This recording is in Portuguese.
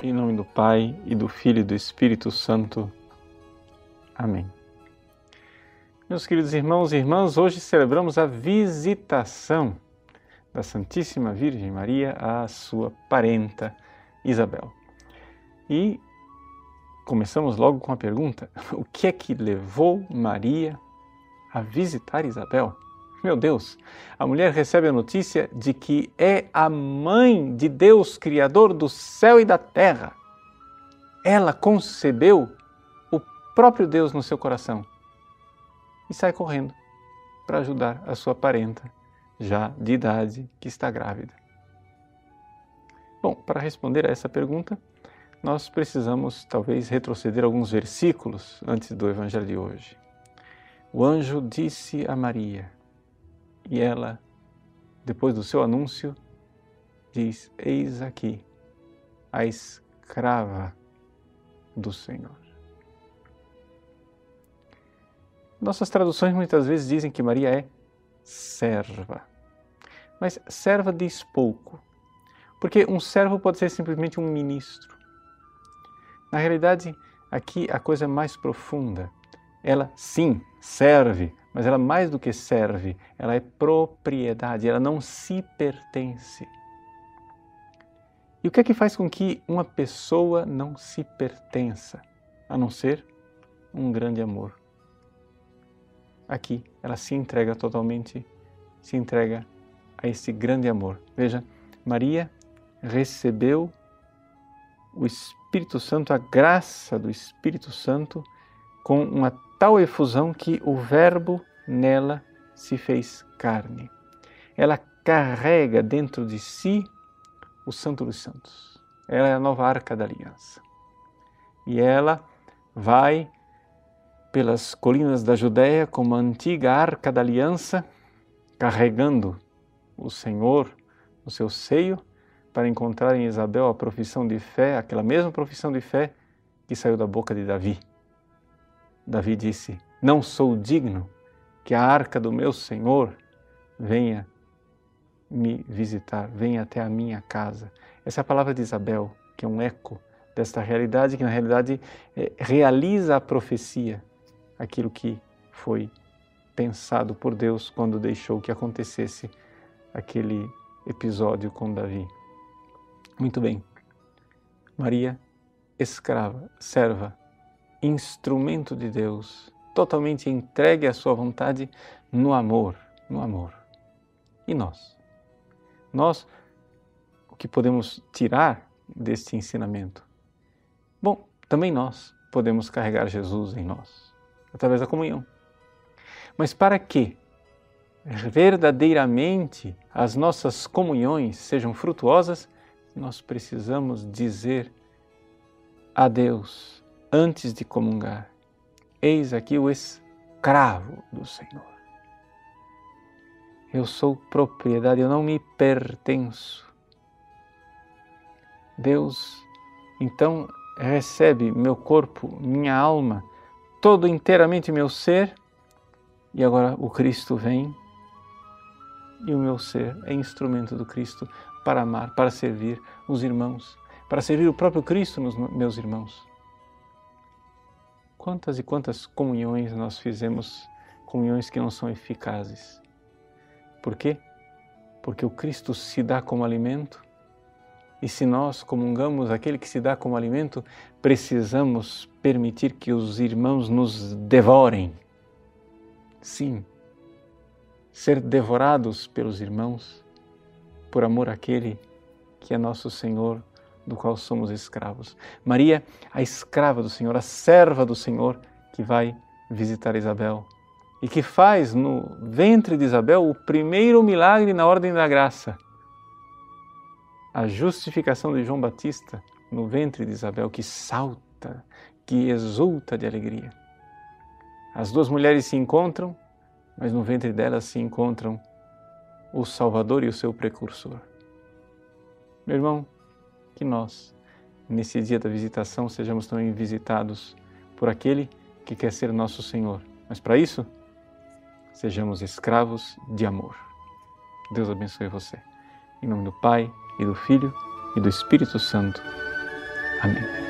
Em nome do Pai e do Filho e do Espírito Santo. Amém. Meus queridos irmãos e irmãs, hoje celebramos a visitação da Santíssima Virgem Maria à sua parenta Isabel. E começamos logo com a pergunta: o que é que levou Maria a visitar Isabel? Meu Deus, a mulher recebe a notícia de que é a mãe de Deus, Criador do céu e da terra. Ela concebeu o próprio Deus no seu coração e sai correndo para ajudar a sua parenta, já de idade, que está grávida. Bom, para responder a essa pergunta, nós precisamos talvez retroceder alguns versículos antes do Evangelho de hoje. O anjo disse a Maria, e ela, depois do seu anúncio, diz: Eis aqui a escrava do Senhor. Nossas traduções muitas vezes dizem que Maria é serva. Mas serva diz pouco, porque um servo pode ser simplesmente um ministro. Na realidade, aqui a coisa é mais profunda. Ela, sim, serve, mas ela mais do que serve, ela é propriedade, ela não se pertence. E o que é que faz com que uma pessoa não se pertença, a não ser um grande amor? Aqui ela se entrega totalmente, se entrega a esse grande amor. Veja, Maria recebeu o Espírito Santo, a graça do Espírito Santo, com uma tal efusão que o Verbo nela se fez carne. Ela carrega dentro de si o Santo dos Santos. Ela é a nova arca da aliança. E ela vai pelas colinas da Judéia como a antiga arca da aliança, carregando o Senhor no seu seio, para encontrar em Isabel a profissão de fé, aquela mesma profissão de fé que saiu da boca de Davi. Davi disse: Não sou digno que a arca do meu Senhor venha me visitar, venha até a minha casa. Essa é a palavra de Isabel, que é um eco desta realidade, que na realidade é, realiza a profecia, aquilo que foi pensado por Deus quando deixou que acontecesse aquele episódio com Davi. Muito bem. Maria, escrava, serva, instrumento de Deus, totalmente entregue à sua vontade no amor, no amor. E nós? Nós, o que podemos tirar deste ensinamento? Bom, também nós podemos carregar Jesus em nós, através da comunhão. Mas para que verdadeiramente as nossas comunhões sejam frutuosas, nós precisamos dizer a Deus antes de comungar Eis aqui o escravo do Senhor. Eu sou propriedade, eu não me pertenço. Deus, então, recebe meu corpo, minha alma, todo inteiramente meu ser, e agora o Cristo vem e o meu ser é instrumento do Cristo para amar, para servir os irmãos, para servir o próprio Cristo nos meus irmãos. Quantas e quantas comunhões nós fizemos, comunhões que não são eficazes. Por quê? Porque o Cristo se dá como alimento e se nós comungamos aquele que se dá como alimento, precisamos permitir que os irmãos nos devorem. Sim, ser devorados pelos irmãos por amor àquele que é nosso Senhor do qual somos escravos. Maria, a escrava do Senhor, a serva do Senhor, que vai visitar Isabel e que faz no ventre de Isabel o primeiro milagre na ordem da graça. A justificação de João Batista no ventre de Isabel, que salta, que exulta de alegria. As duas mulheres se encontram, mas no ventre delas se encontram o Salvador e o seu precursor. Meu irmão, que nós, nesse dia da visitação, sejamos também visitados por aquele que quer ser nosso Senhor. Mas para isso, sejamos escravos de amor. Deus abençoe você. Em nome do Pai, e do Filho, e do Espírito Santo. Amém.